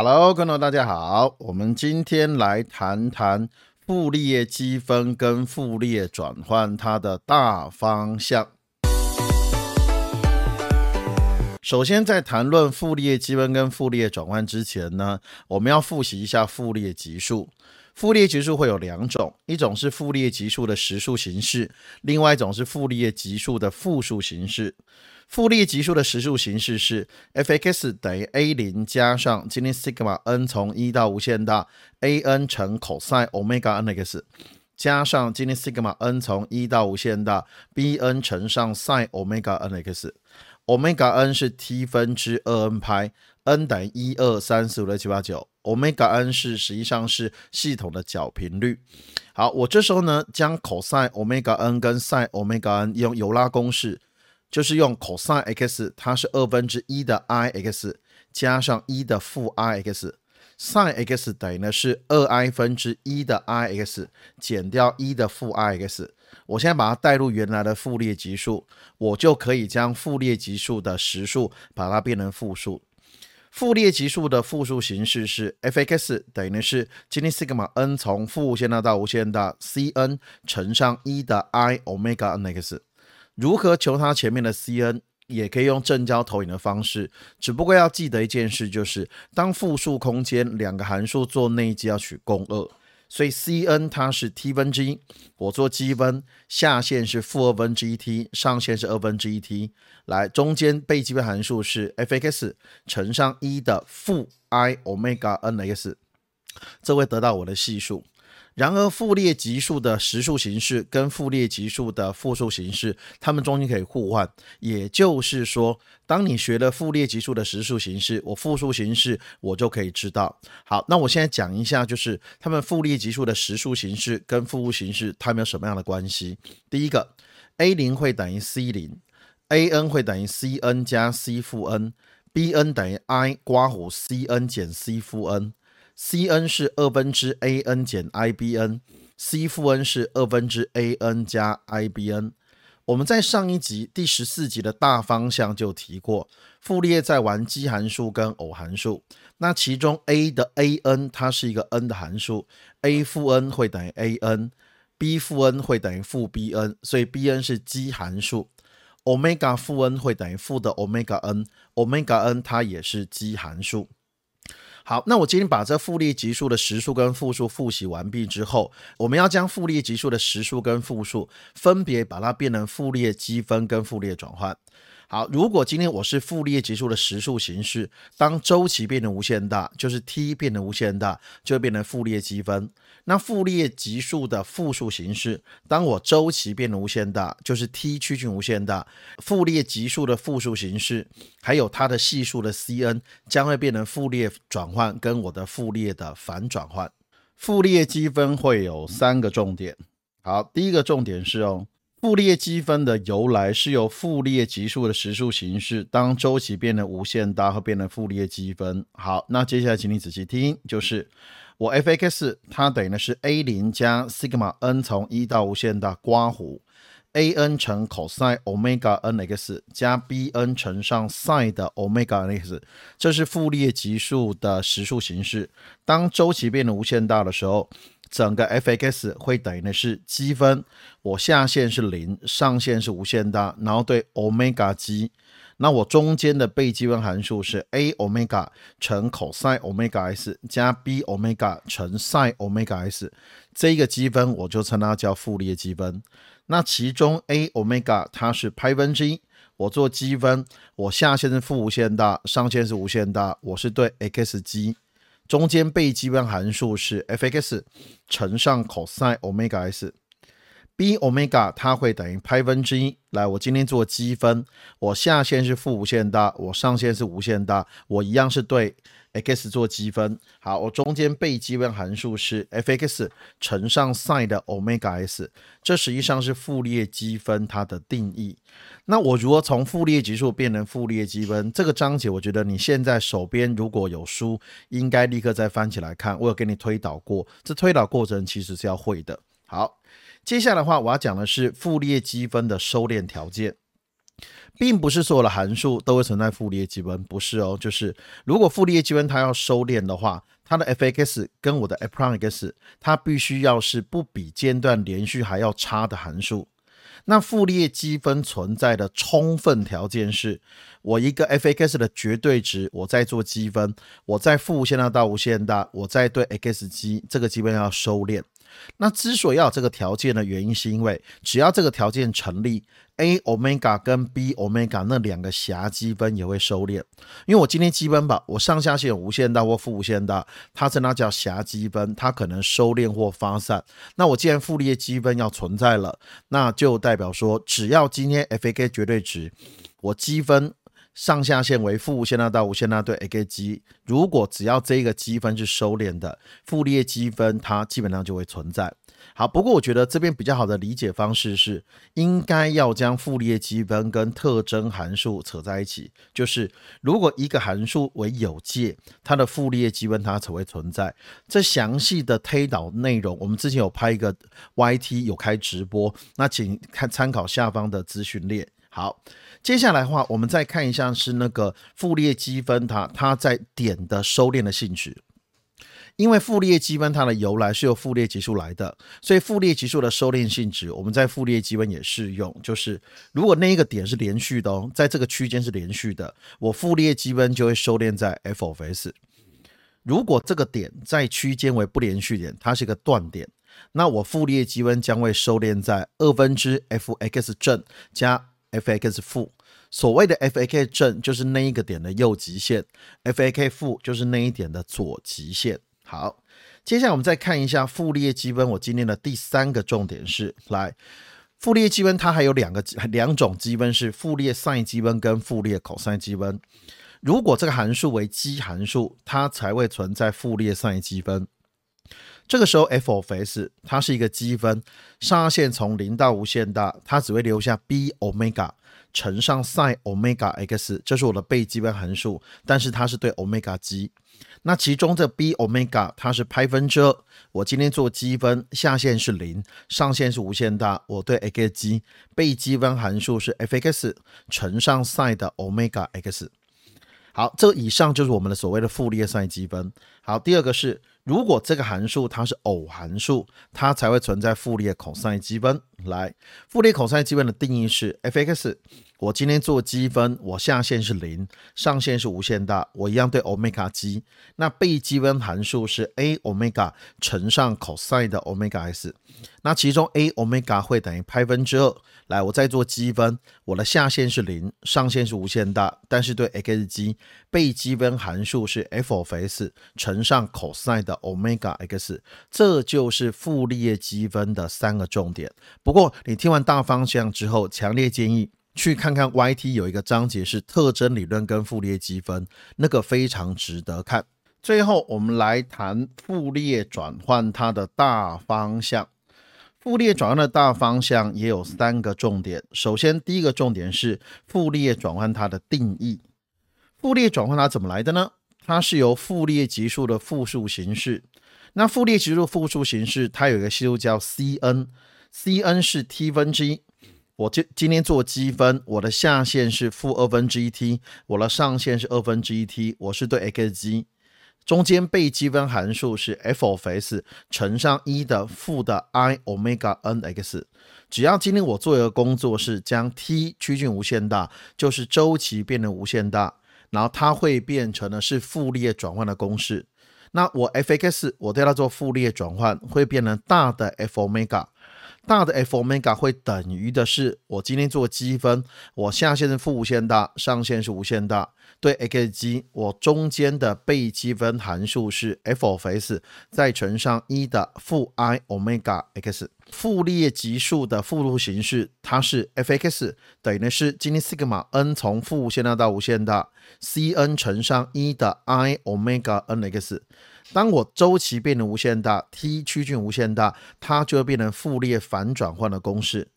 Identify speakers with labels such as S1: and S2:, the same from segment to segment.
S1: Hello，观众大家好，我们今天来谈谈傅立叶积分跟傅立叶转换它的大方向。首先，在谈论傅立叶积分跟傅立叶转换之前呢，我们要复习一下傅立叶级数。傅立级数会有两种，一种是傅立级数的实数形式，另外一种是傅立级数的复数形式。傅立级数的实数形式是 f(x) 等于 a 零加上今天 sigma n 从一到无限大 a n 乘 cos omega n x 加上今天 sigma n 从一到无限大 b n 乘上 sin omega n x。omega n 是 t 分之二 n 派，n 等于一二三四五六七八九。Omega n 是实际上是系统的角频率。好，我这时候呢，将 cos omega n 跟 sin omega n 用尤拉公式，就是用 cos x 它是二分之一的 i x 加上一的负 i x，sin x 等于呢是二 i 分之一的 i x 减掉一的负 i x。我现在把它带入原来的傅立级数，我就可以将傅立级数的实数把它变成复数。复列级数的复数形式是 f(x) 等于是今天 sigma n 从负无限大到无限大 c n 乘上一的 i omega n x。如何求它前面的 c n？也可以用正交投影的方式，只不过要记得一件事，就是当复数空间两个函数做内积要取共二。所以 c n 它是 t 分之一，我做积分，下限是负二分之一 t，上限是二分之一 t，来中间被积分函数是 f(x) 乘上一的负 i omega n x，这会得到我的系数。然而，傅立级数的实数形式跟傅立级数的复数形式，它们中间可以互换。也就是说，当你学了傅立级数的实数形式，我复数形式我就可以知道。好，那我现在讲一下，就是他们傅立级数的实数形式跟复数形式，它们有什么样的关系？第一个，a 零会等于 c 零，a n 会等于 c n 加 c 负 n，b n 等于 i 刮弧 c n 减 c 负 n。C n 是二分之 a n 减 i b n，c 负 n 是二分之 a n 加 i b n。我们在上一集第十四集的大方向就提过，傅立叶在玩奇函数跟偶函数。那其中 a 的 a n 它是一个 n 的函数，a 负 n 会等于 a n，b 负 n 会等于负 b n，所以 b n 是奇函数。omega 负 n 会等于负的 omega n，omega n 它也是奇函数。好，那我今天把这复利级数的实数跟复数复习完毕之后，我们要将复利级数的实数跟复数分别把它变成复列积分跟复列转换。好，如果今天我是复列级数的实数形式，当周期变成无限大，就是 t 变成无限大，就会变成复列积分。那复列级数的复数形式，当我周期变成无限大，就是 t 趋近无限大，复列级数的复数形式，还有它的系数的 c n 将会变成复列转换跟我的复列的反转换。复列积分会有三个重点。好，第一个重点是哦。傅立积分的由来是由傅立级数的实数形式，当周期变得无限大，会变成傅立积分。好，那接下来请你仔细听，就是我 f(x) 它等于的是 a 零加 sigma n 从一到无限大刮弧 a n 乘 cos omega n x 加 b n 乘上 sin 的 omega n x，这是傅立级数的实数形式。当周期变得无限大的时候。整个 f(x) 会等于的是积分，我下限是零，上限是无限大，然后对 omega 积，那我中间的被积分函数是 a omega 乘 cos omega s 加 b omega 乘 sin omega s，这个积分我就称它叫傅立积分。那其中 a omega 它是派分之一，我做积分，我下限是负无限大，上限是无限大，我是对 x 积。中间被积分函数是 f(x) 乘上 cos omega s，b omega 它会等于派分之一。来，我今天做积分，我下限是负无限大，我上限是无限大，我一样是对。X 做积分，好，我中间被积分函数是 f(x) 乘上 sin 的 omega s，这实际上是傅立叶积分它的定义。那我如何从傅立叶级数变成傅立叶积分？这个章节我觉得你现在手边如果有书，应该立刻再翻起来看。我有给你推导过，这推导过程其实是要会的。好，接下来的话我要讲的是傅立叶积分的收敛条件。并不是所有的函数都会存在傅立叶积分，不是哦。就是如果傅立叶积分它要收敛的话，它的 f(x) 跟我的 f(x) 它必须要是不比间断连续还要差的函数。那傅立叶积分存在的充分条件是，我一个 f(x) 的绝对值，我在做积分，我在负无限大到无限大，我在对 x 积，这个积分要收敛。那之所以要有这个条件的原因，是因为只要这个条件成立，a omega 跟 b omega 那两个狭积分也会收敛。因为我今天积分吧，我上下限无限大或负无限大，它是那叫狭积分，它可能收敛或发散。那我既然傅立叶积分要存在了，那就代表说，只要今天 f(a)k 绝对值，我积分。上下限为负无限大到无限大对 x 积，如果只要这个积分是收敛的，傅立叶积分它基本上就会存在。好，不过我觉得这边比较好的理解方式是，应该要将傅立叶积分跟特征函数扯在一起，就是如果一个函数为有界，它的傅立叶积分它才会存在。这详细的推导内容，我们之前有拍一个 YT 有开直播，那请看参考下方的资讯列。好。接下来的话，我们再看一下是那个傅列积分，它它在点的收敛的性质。因为傅立叶积分它的由来是由傅立叶级数来的，所以傅立叶级数的收敛性质，我们在傅列积分也适用。就是如果那一个点是连续的哦，在这个区间是连续的，我傅立叶积分就会收敛在 f of s。如果这个点在区间为不连续点，它是一个断点，那我傅立叶积分将会收敛在二分之 f x 正加。F(x) 负，所谓的 f(a)k 正就是那一个点的右极限，f(a)k 负就是那一点的左极限。好，接下来我们再看一下傅立叶积分。我今天的第三个重点是，来傅立叶积分它还有两个两种积分是傅立叶 sin 积分跟傅立叶 cos 积分。如果这个函数为奇函数，它才会存在傅立叶 sin 积分。这个时候 f of s 它是一个积分，上下限从零到无限大，它只会留下 b omega 乘上 sin omega x，这是我的被积分函数，但是它是对 omega 积。那其中这 b omega 它是派分之二，我今天做积分，下限是零，上限是无限大，我对 x 积，被积分函数是 f(x) 乘上 sin 的 omega x。好，这以上就是我们的所谓的傅立叶 sin 积分。好，第二个是。如果这个函数它是偶函数，它才会存在傅立叶 cosine 积分。来，傅立叶 cos 积分的定义是 f(x)。我今天做积分，我下限是零，上限是无限大，我一样对 omega 积。那被积分函数是 a omega 乘上 cos 的 omega s。那其中 a omega 会等于派分之二。来，我再做积分，我的下限是零，上限是无限大，但是对 x 积被积分函数是 f of s 乘上 cos 的 omega x，这就是傅立叶积分的三个重点。不过你听完大方向之后，强烈建议去看看 YT 有一个章节是特征理论跟傅立叶积分，那个非常值得看。最后我们来谈傅立叶转换它的大方向。傅立叶转换的大方向也有三个重点。首先，第一个重点是傅立叶转换它的定义。傅立叶转换它怎么来的呢？它是由傅立叶级数的复数形式。那傅立叶级数复数形式，它有一个系数叫 Cn c n 是 t 分之一。我今今天做积分，我的下限是负二分之一 t，我的上限是二分之一 t，我是对 x 积。中间被积分函数是 f of s 乘上一的负的 i omega n x，只要今天我做一个工作是将 t 趋近无限大，就是周期变成无限大，然后它会变成的是傅立叶转换的公式。那我 f(x) 我对它做傅立叶转换，会变成大的 f omega。大的 f omega 会等于的是，我今天做积分，我下限是负无限大，上限是无限大，对 x 积，我中间的被积分函数是 f of s 再乘上一的负 i omega x，复列级数的复数形式，它是 f(x) 等于的是今天 sigma n 从负无限大到无限大，Cn 乘上一的 i omega n x。当我周期变成无限大，t 趋近无限大，它就会变成傅立叶反转换的公式。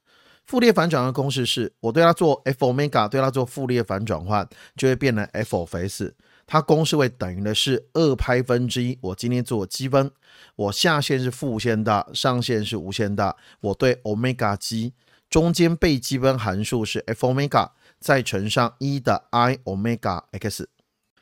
S1: 傅立叶反转换公式是我对它做 f omega，对它做傅立叶反转换，就会变成 f of s。它公式会等于的是二派分之一。我今天做积分，我下限是负无限大，上限是无限大，我对 omega 积。中间被积分函数是 f omega 再乘上一的 i omega x。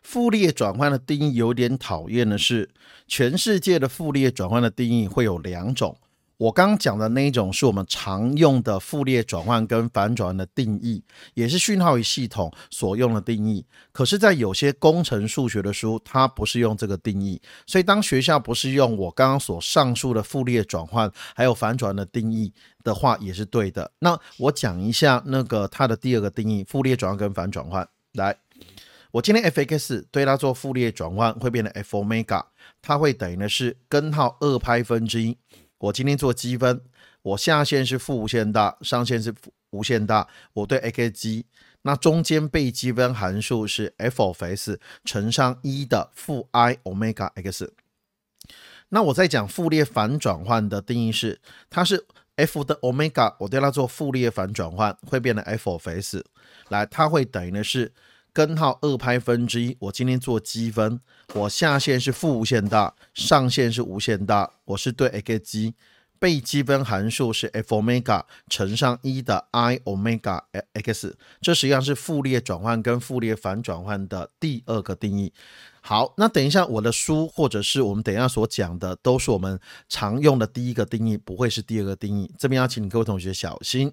S1: 傅立叶转换的定义有点讨厌的是，全世界的傅立叶转换的定义会有两种。我刚刚讲的那一种是我们常用的傅立叶转换跟反转的定义，也是讯号与系统所用的定义。可是，在有些工程数学的书，它不是用这个定义。所以，当学校不是用我刚刚所上述的傅立叶转换还有反转的定义的话，也是对的。那我讲一下那个它的第二个定义：傅立叶转换跟反转换。来，我今天 f(x) 对它做傅立叶转换，会变成 f omega，它会等于的是根号二派分之一。我今天做积分，我下限是负无限大，上限是无限大。我对 x 积，那中间被积分函数是 f of s 乘上一的负 i omega x。那我在讲傅列反转换的定义是，它是 f 的 omega，我对它做傅列反转换，会变成 f of s。来，它会等于的是根号二派分之一。我今天做积分。我下限是负无限大，上限是无限大。我是对 x 积，被积分函数是 f omega 乘上一的 i omega x，这实际上是傅列转换跟傅列反转换的第二个定义。好，那等一下我的书或者是我们等一下所讲的，都是我们常用的第一个定义，不会是第二个定义。这边要请各位同学小心。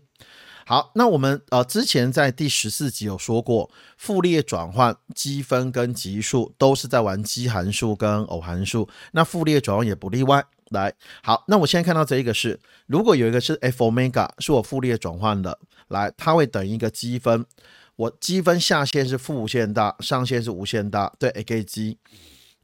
S1: 好，那我们呃之前在第十四集有说过，傅列转换、积分跟级数都是在玩奇函数跟偶函数，那傅列转换也不例外。来，好，那我现在看到这一个是，如果有一个是 f omega 是我傅列转换的，来，它会等于一个积分，我积分下限是负无限大，上限是无限大，对 a 积。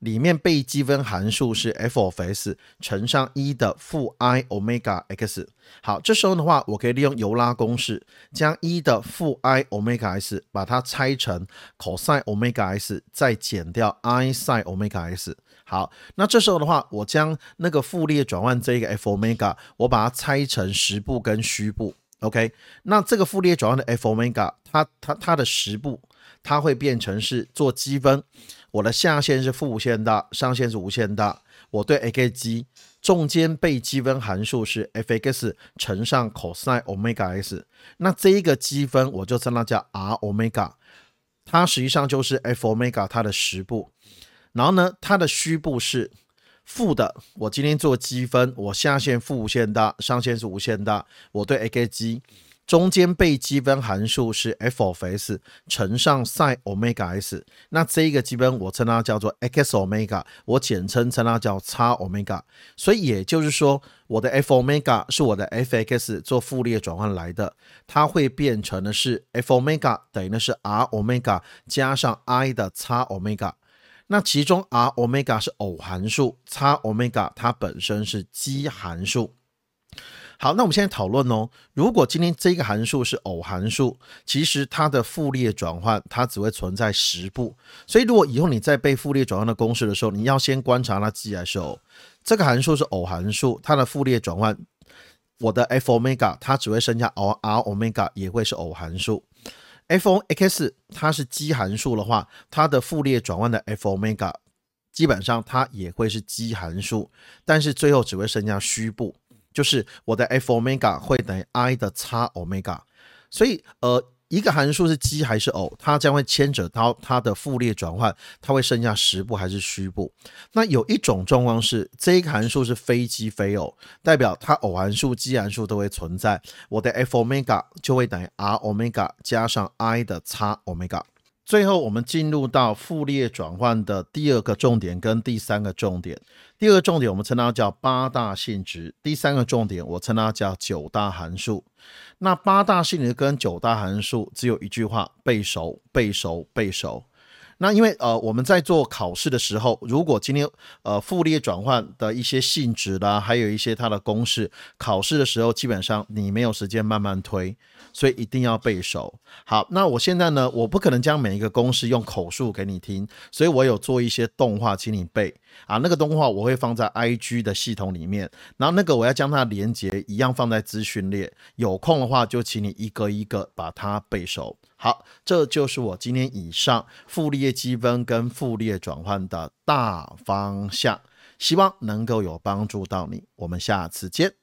S1: 里面被积分函数是 f of s 乘上一的负 i omega x。好，这时候的话，我可以利用尤拉公式，将一的负 i omega s 把它拆成 cos omega s，再减掉 i sin omega s。好，那这时候的话，我将那个复列转换这一个 f omega，我把它拆成实部跟虚部。OK，那这个复列转换的 f omega，它它它的实部，它会变成是做积分。我的下限是负无限大，上限是无限大。我对 a k g，中间被积分函数是 f(x) 乘上 cos omega s，那这一个积分我就称它叫 r omega，它实际上就是 f omega 它的实部。然后呢，它的虚部是负的。我今天做积分，我下限负无限大，上限是无限大。我对 a k g。中间被积分函数是 f of s 乘上 sin omega s，那这个积分我称它叫做 x omega，我简称称它叫 x omega。所以也就是说，我的 f omega 是我的 f(x) 做复列转换来的，它会变成的是 f omega 等于的是 r omega 加上 i 的 x omega。那其中 r omega 是偶函数，x omega 它本身是奇函数。好，那我们现在讨论哦。如果今天这个函数是偶函数，其实它的傅立叶转换它只会存在十步。所以如果以后你在背傅立叶转换的公式的时候，你要先观察它奇还是偶。这个函数是偶函数，它的傅立叶转换，我的 f omega 它只会剩下 r r omega 也会是偶函数。f o x 它是奇函数的话，它的傅立叶转换的 f omega 基本上它也会是奇函数，但是最后只会剩下虚部。就是我的 f omega 会等于 i 的 x omega，所以呃一个函数是奇还是偶，它将会牵扯到它的复列转换，它会剩下实部还是虚部。那有一种状况是这一个函数是非奇非偶，代表它偶函数、奇函数都会存在，我的 f omega 就会等于 r omega 加上 i 的 x omega。最后，我们进入到复列转换的第二个重点跟第三个重点。第二个重点我们称它叫八大性质，第三个重点我称它叫九大函数。那八大性质跟九大函数只有一句话：背熟，背熟，背熟。那因为呃我们在做考试的时候，如果今天呃复列转换的一些性质啦，还有一些它的公式，考试的时候基本上你没有时间慢慢推。所以一定要背熟。好，那我现在呢，我不可能将每一个公式用口述给你听，所以我有做一些动画，请你背啊。那个动画我会放在 IG 的系统里面，然后那个我要将它连接一样放在资讯列。有空的话，就请你一个一个把它背熟。好，这就是我今天以上复列积分跟复列转换的大方向，希望能够有帮助到你。我们下次见。